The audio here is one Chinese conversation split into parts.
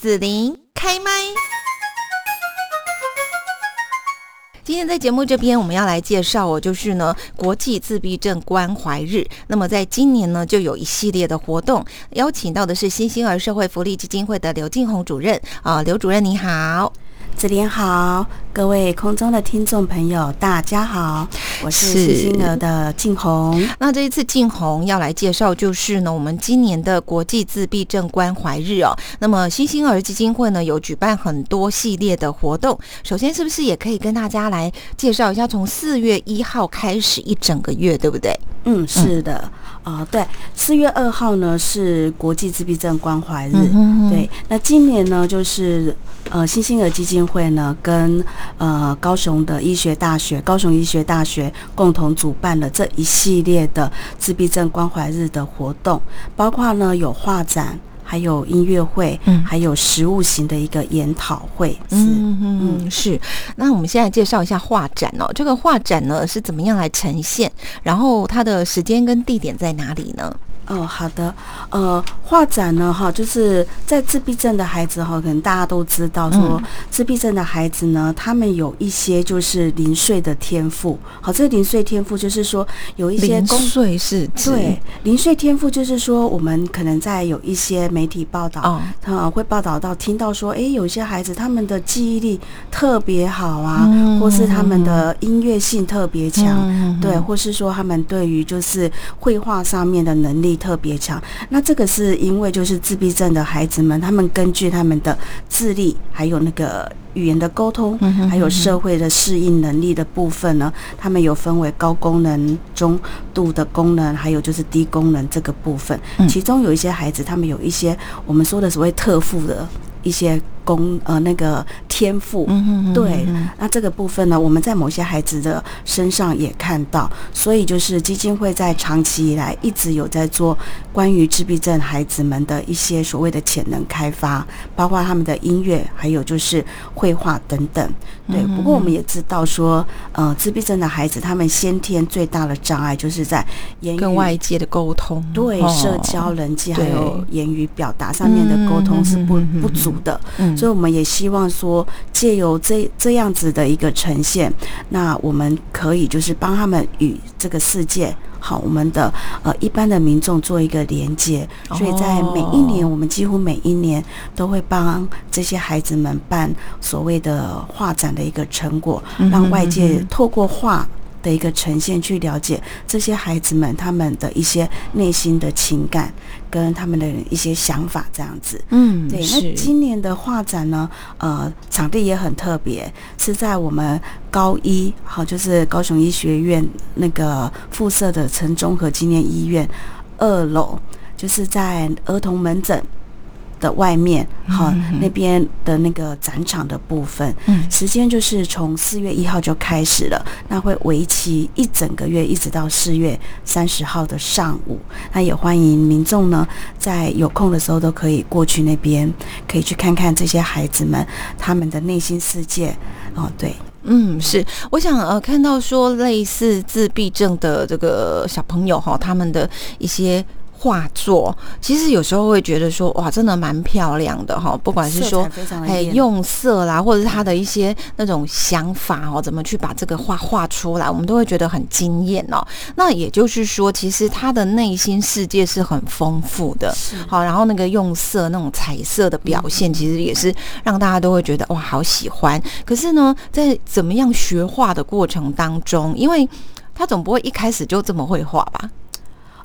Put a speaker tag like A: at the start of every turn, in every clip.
A: 紫琳开麦。今天在节目这边，我们要来介绍哦，就是呢国际自闭症关怀日。那么在今年呢，就有一系列的活动，邀请到的是新兴儿社会福利基金会的刘静红主任啊，刘主任你好。
B: 子莲好，各位空中的听众朋友，大家好，我是新兴儿的静红。
A: 那这一次静红要来介绍，就是呢，我们今年的国际自闭症关怀日哦。那么新星儿基金会呢，有举办很多系列的活动。首先，是不是也可以跟大家来介绍一下，从四月一号开始一整个月，对不对？
B: 嗯，是的，啊，对，四月二号呢是国际自闭症关怀日，对。那今年呢，就是呃新兴儿基金。会呢，跟呃高雄的医学大学、高雄医学大学共同主办了这一系列的自闭症关怀日的活动，包括呢有画展，还有音乐会，嗯，还有实物型的一个研讨会。
A: 嗯嗯是。那我们现在介绍一下画展哦，这个画展呢是怎么样来呈现？然后它的时间跟地点在哪里呢？
B: 哦，好的，呃，画展呢，哈，就是在自闭症的孩子哈，可能大家都知道，说自闭症的孩子呢，他们有一些就是零碎的天赋。好，这个零碎天赋就是说有一些
A: 零碎是
B: 对零碎天赋，就是说我们可能在有一些媒体报道啊，会报道到听到说，哎，有些孩子他们的记忆力特别好啊，或是他们的音乐性特别强，对，或是说他们对于就是绘画上面的能力。特别强，那这个是因为就是自闭症的孩子们，他们根据他们的智力，还有那个语言的沟通，还有社会的适应能力的部分呢，他们有分为高功能、中度的功能，还有就是低功能这个部分。其中有一些孩子，他们有一些我们说的所谓特富的一些。功呃那个天赋，对，那这个部分呢，我们在某些孩子的身上也看到，所以就是基金会在长期以来一直有在做关于自闭症孩子们的一些所谓的潜能开发，包括他们的音乐，还有就是绘画等等。对，不过我们也知道说，呃，自闭症的孩子他们先天最大的障碍就是在言语
A: 跟外界的沟通，
B: 对，社交、人际还有言语表达上面的沟通是不不足的。所以我们也希望说，借由这这样子的一个呈现，那我们可以就是帮他们与这个世界，好，我们的呃一般的民众做一个连接。所以在每一年，我们几乎每一年都会帮这些孩子们办所谓的画展的一个成果，让外界透过画。的一个呈现，去了解这些孩子们他们的一些内心的情感，跟他们的一些想法，这样子。
A: 嗯，
B: 对。那今年的画展呢，呃，场地也很特别，是在我们高一，好，就是高雄医学院那个附设的城综合纪念医院二楼，就是在儿童门诊。的外面，好，那边的那个展场的部分，嗯时间就是从四月一号就开始了，那会为期一整个月，一直到四月三十号的上午。那也欢迎民众呢，在有空的时候都可以过去那边，可以去看看这些孩子们他们的内心世界。哦，对，
A: 嗯，是，我想呃，看到说类似自闭症的这个小朋友哈，他们的一些。画作其实有时候会觉得说哇，真的蛮漂亮的哈，不管是说
B: 哎
A: 用色啦，或者是他的一些那种想法哦，怎么去把这个画画出来，我们都会觉得很惊艳哦。那也就是说，其实他的内心世界是很丰富的，好，然后那个用色那种彩色的表现，其实也是让大家都会觉得哇，好喜欢。可是呢，在怎么样学画的过程当中，因为他总不会一开始就这么会画吧，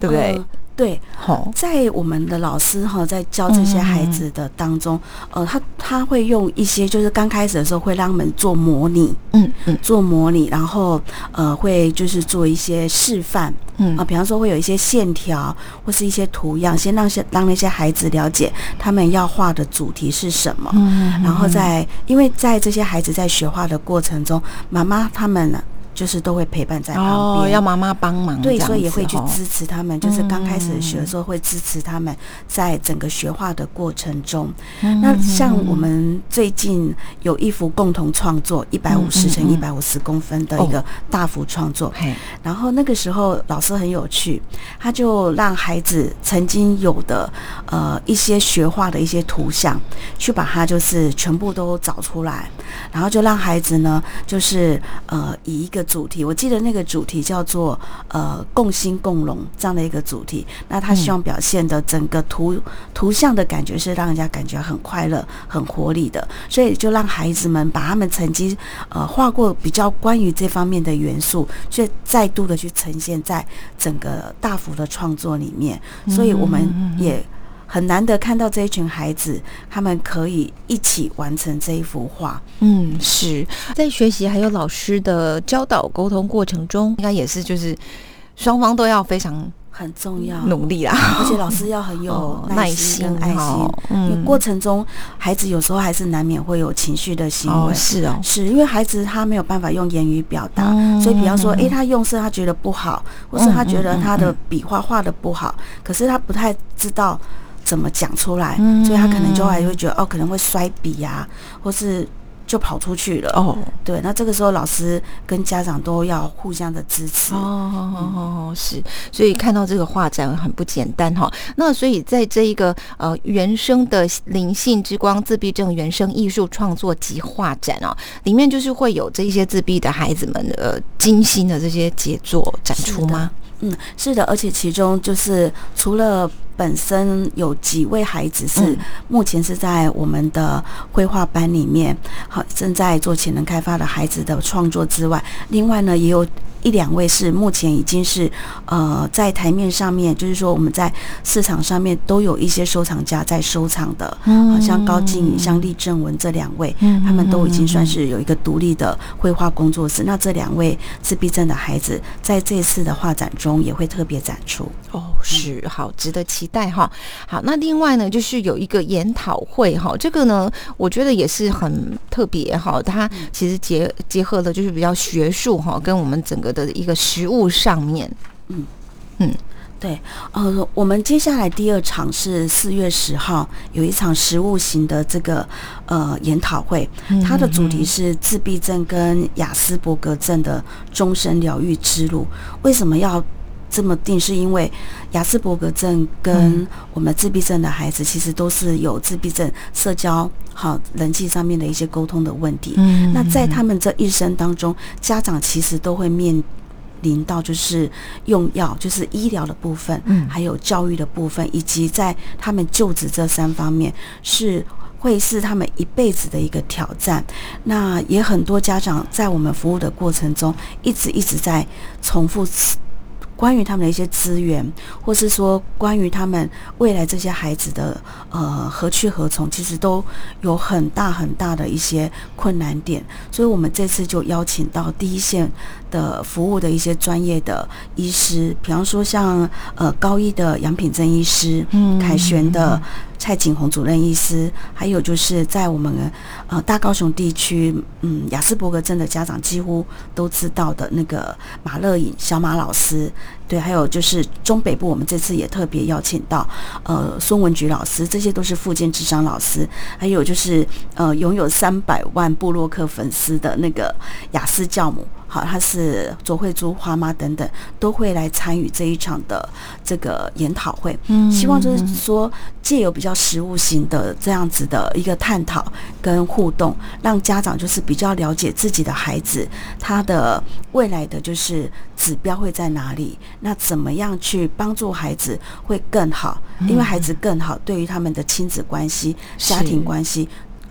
A: 对不对？
B: 对，好。在我们的老师哈，在教这些孩子的当中，呃，他他会用一些，就是刚开始的时候会让他们做模拟，嗯嗯，做模拟，然后呃，会就是做一些示范，嗯。啊，比方说会有一些线条或是一些图样，先让些让那些孩子了解他们要画的主题是什么，嗯，然后在因为在这些孩子在学画的过程中，妈妈他们呢。就是都会陪伴在旁边，
A: 要妈妈帮忙，
B: 对，所以也会去支持他们。就是刚开始学的时候，会支持他们在整个学画的过程中。那像我们最近有一幅共同创作，一百五十乘一百五十公分的一个大幅创作。然后那个时候老师很有趣，他就让孩子曾经有的呃一些学画的一些图像，去把它就是全部都找出来，然后就让孩子呢，就是呃以一个主题，我记得那个主题叫做呃共兴共荣这样的一个主题。那他希望表现的整个图图像的感觉是让人家感觉很快乐、很活力的，所以就让孩子们把他们曾经呃画过比较关于这方面的元素，去再度的去呈现在整个大幅的创作里面。所以我们也很难得看到这一群孩子，他们可以一起完成这一幅画。
A: 嗯，是在学习还有老师的教导沟通过程中，应该也是就是双方都要非常。
B: 很重要，
A: 努力啦！
B: 而且老师要很有耐心跟爱心，因为过程中孩子有时候还是难免会有情绪的行为。
A: 是哦，
B: 是因为孩子他没有办法用言语表达，所以比方说，哎，他用色他觉得不好，或是他觉得他的笔画画的不好，可是他不太知道怎么讲出来，所以他可能就还会觉得哦，可能会摔笔呀，或是。就跑出去了哦，对，那这个时候老师跟家长都要互相的支持
A: 哦，是，所以看到这个画展很不简单哈。那所以在这一个呃原生的灵性之光自闭症原生艺术创作及画展啊，里面就是会有这些自闭的孩子们呃精心的这些杰作展出吗？
B: 嗯，是的，而且其中就是除了。本身有几位孩子是目前是在我们的绘画班里面，好正在做潜能开发的孩子的创作之外，另外呢也有。一两位是目前已经是呃在台面上面，就是说我们在市场上面都有一些收藏家在收藏的，好像高静宇、像厉正文这两位，嗯他们都已经算是有一个独立的绘画工作室。那这两位自闭症的孩子在这次的画展中也会特别展出。
A: 哦，是好，值得期待哈。好，那另外呢，就是有一个研讨会哈，这个呢，我觉得也是很特别哈。它其实结结合的就是比较学术哈，跟我们整个。的一个食物上面，嗯。
B: 嗯，对，呃，我们接下来第二场是四月十号有一场食物型的这个呃研讨会，它的主题是自闭症跟雅斯伯格症的终身疗愈之路。为什么要这么定？是因为雅斯伯格症跟我们自闭症的孩子其实都是有自闭症社交好人际上面的一些沟通的问题。嗯，那在他们这一生当中，家长其实都会面临到就是用药，就是医疗的部分，嗯，还有教育的部分，以及在他们就职这三方面，是会是他们一辈子的一个挑战。那也很多家长在我们服务的过程中，一直一直在重复。关于他们的一些资源，或是说关于他们未来这些孩子的呃何去何从，其实都有很大很大的一些困难点。所以，我们这次就邀请到第一线的服务的一些专业的医师，比方说像呃高一的杨品珍医师，嗯，凯旋的。蔡景洪主任医师，还有就是在我们呃大高雄地区，嗯，雅斯伯格症的家长几乎都知道的那个马乐颖小马老师，对，还有就是中北部，我们这次也特别邀请到呃孙文菊老师，这些都是附件智商老师，还有就是呃拥有三百万布洛克粉丝的那个雅思教母。好，她是卓慧珠花妈等等都会来参与这一场的这个研讨会，嗯，希望就是说借由比较实物型的这样子的一个探讨跟互动，让家长就是比较了解自己的孩子他的未来的就是指标会在哪里，那怎么样去帮助孩子会更好，因为孩子更好对于他们的亲子关系、家庭关系。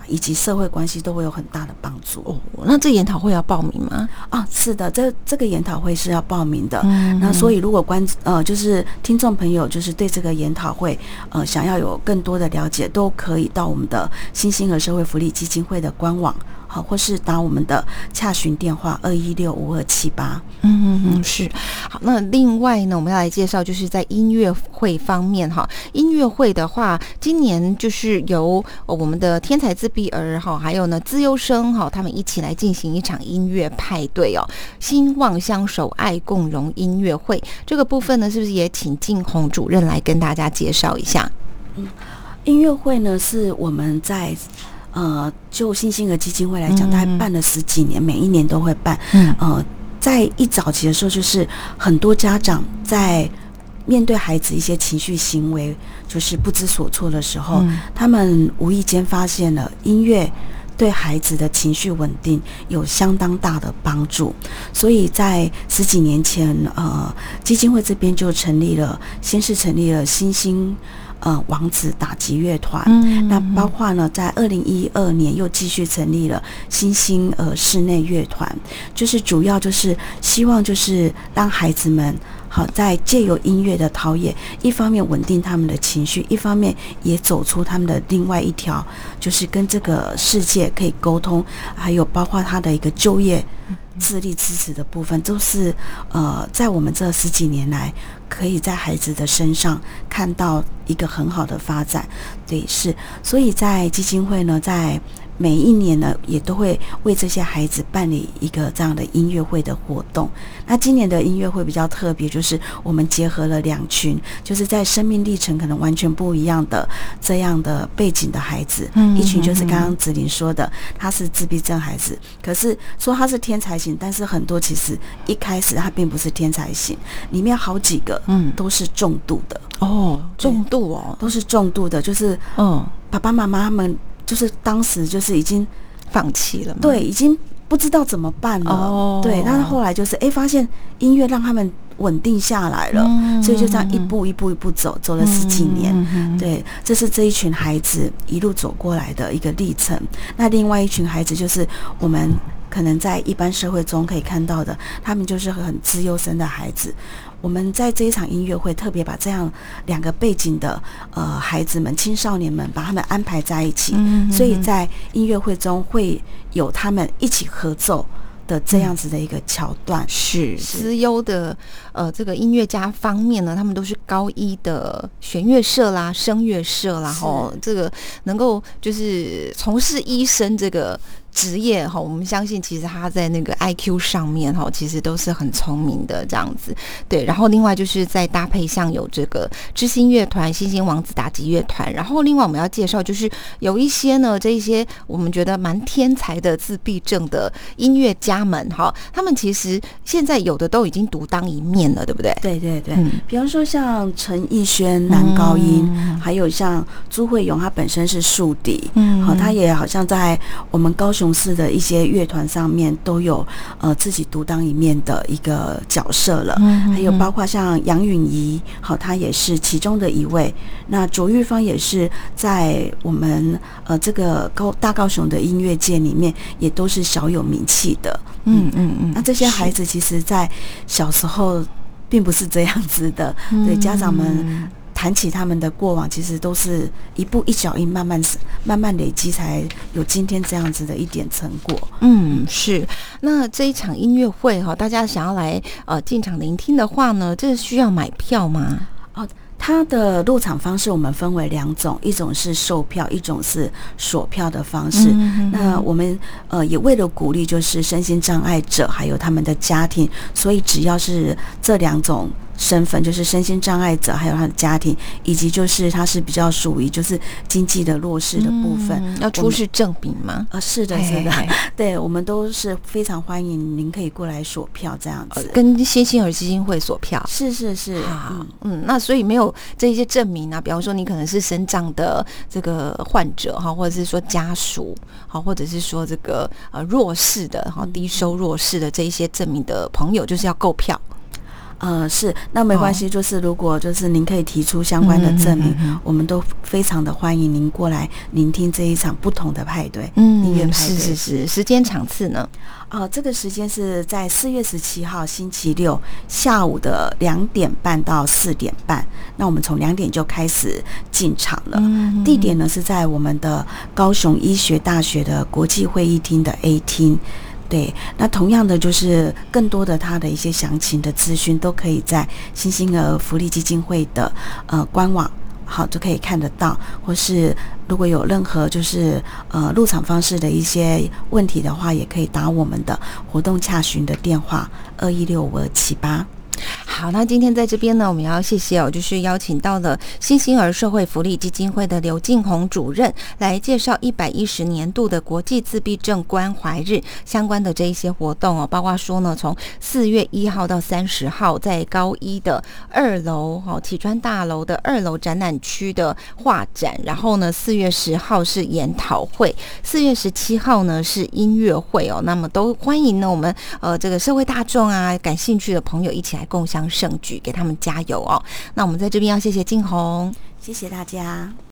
B: 以及社会关系都会有很大的帮助哦。
A: 那这研讨会要报名吗？
B: 啊，是的，这这个研讨会是要报名的。那所以如果关呃就是听众朋友就是对这个研讨会呃想要有更多的了解，都可以到我们的新兴和社会福利基金会的官网。好，或是打我们的洽询电话二一六五二七八。
A: 嗯嗯嗯，是。好，那另外呢，我们要来介绍，就是在音乐会方面哈，音乐会的话，今年就是由我们的天才自闭儿哈，还有呢自优生哈，他们一起来进行一场音乐派对哦，兴旺相守，爱共融音乐会。这个部分呢，是不是也请静红主任来跟大家介绍一下？
B: 嗯，音乐会呢是我们在呃，就新兴儿基金会来讲，大概办了十几年，每一年都会办。嗯，呃，在一早期的时候，就是很多家长在面对孩子一些情绪行为就是不知所措的时候，他们无意间发现了音乐对孩子的情绪稳定有相当大的帮助，所以在十几年前，呃，基金会这边就成立了，先是成立了新兴。呃，王子打击乐团，那包括呢，在二零一二年又继续成立了新兴呃室内乐团，就是主要就是希望就是让孩子们好在借由音乐的陶冶，一方面稳定他们的情绪，一方面也走出他们的另外一条，就是跟这个世界可以沟通，还有包括他的一个就业。智力支持的部分，都是呃，在我们这十几年来，可以在孩子的身上看到一个很好的发展。对，是，所以在基金会呢，在。每一年呢，也都会为这些孩子办理一个这样的音乐会的活动。那今年的音乐会比较特别，就是我们结合了两群，就是在生命历程可能完全不一样的这样的背景的孩子。嗯，一群就是刚刚子琳说的，他是自闭症孩子，可是说他是天才型，但是很多其实一开始他并不是天才型，里面好几个嗯都是重度的
A: 哦，重度哦，
B: 都是重度的，就是嗯爸爸妈妈他们。就是当时就是已经
A: 放弃了，
B: 对，已经不知道怎么办了。哦，对，但是后来就是哎，发现音乐让他们稳定下来了，所以就这样一步一步一步走，走了十几年。对，这是这一群孩子一路走过来的一个历程。那另外一群孩子就是我们可能在一般社会中可以看到的，他们就是很自优生的孩子。我们在这一场音乐会特别把这样两个背景的呃孩子们、青少年们，把他们安排在一起，所以在音乐会中会有他们一起合奏的这样子的一个桥段。
A: 是思优的呃这个音乐家方面呢，他们都是高一的弦乐社啦、声乐社啦，吼，这个能够就是从事医生这个。职业哈，我们相信其实他在那个 I Q 上面哈，其实都是很聪明的这样子。对，然后另外就是在搭配像有这个知心乐团、星星王子打击乐团，然后另外我们要介绍就是有一些呢，这一些我们觉得蛮天才的自闭症的音乐家们哈，他们其实现在有的都已经独当一面了，对不对？
B: 对对对，比方说像陈奕轩男高音，还有像朱慧勇，他本身是竖笛，嗯，好，他也好像在我们高雄。市的一些乐团上面都有呃自己独当一面的一个角色了，还有包括像杨允仪，好，他也是其中的一位。那卓玉芳也是在我们呃这个高大高雄的音乐界里面也都是小有名气的。嗯嗯嗯。那这些孩子其实，在小时候并不是这样子的，对家长们。谈起他们的过往，其实都是一步一脚印，慢慢慢慢累积，才有今天这样子的一点成果。
A: 嗯，是。那这一场音乐会哈，大家想要来呃进场聆听的话呢，这需要买票吗？
B: 哦。它的入场方式我们分为两种，一种是售票，一种是锁票的方式。那我们呃也为了鼓励就是身心障碍者还有他们的家庭，所以只要是这两种身份，就是身心障碍者还有他的家庭，以及就是他是比较属于就是经济的弱势的部分，
A: 要出示证明吗？
B: 啊，是的，是的，对我们都是非常欢迎您可以过来索票这样子，
A: 跟新兴儿基金会索票。
B: 是是是，
A: 嗯嗯，那所以没有。这些证明啊，比方说你可能是身障的这个患者哈，或者是说家属好，或者是说这个呃弱势的哈，低收弱势的这一些证明的朋友，就是要购票。
B: 呃，是，那没关系，就是如果就是您可以提出相关的证明，我们都非常的欢迎您过来聆听这一场不同的派对，嗯，音乐派
A: 对。是是是，时间场次呢？
B: 哦，这个时间是在四月十七号星期六下午的两点半到四点半。那我们从两点就开始进场了。地点呢是在我们的高雄医学大学的国际会议厅的 A 厅。对，那同样的就是更多的他的一些详情的资讯都可以在新兴儿福利基金会的呃官网。好，就可以看得到，或是如果有任何就是呃入场方式的一些问题的话，也可以打我们的活动洽询的电话二一六五二七八。
A: 好，那今天在这边呢，我们要谢谢哦，就是邀请到了新兴儿社会福利基金会的刘静红主任来介绍一百一十年度的国际自闭症关怀日相关的这一些活动哦，包括说呢，从四月一号到三十号，在高一的二楼哦，体川大楼的二楼展览区的画展，然后呢，四月十号是研讨会，四月十七号呢是音乐会哦，那么都欢迎呢我们呃这个社会大众啊，感兴趣的朋友一起来共享。盛举，给他们加油哦！那我们在这边要谢谢静红，
B: 谢谢大家。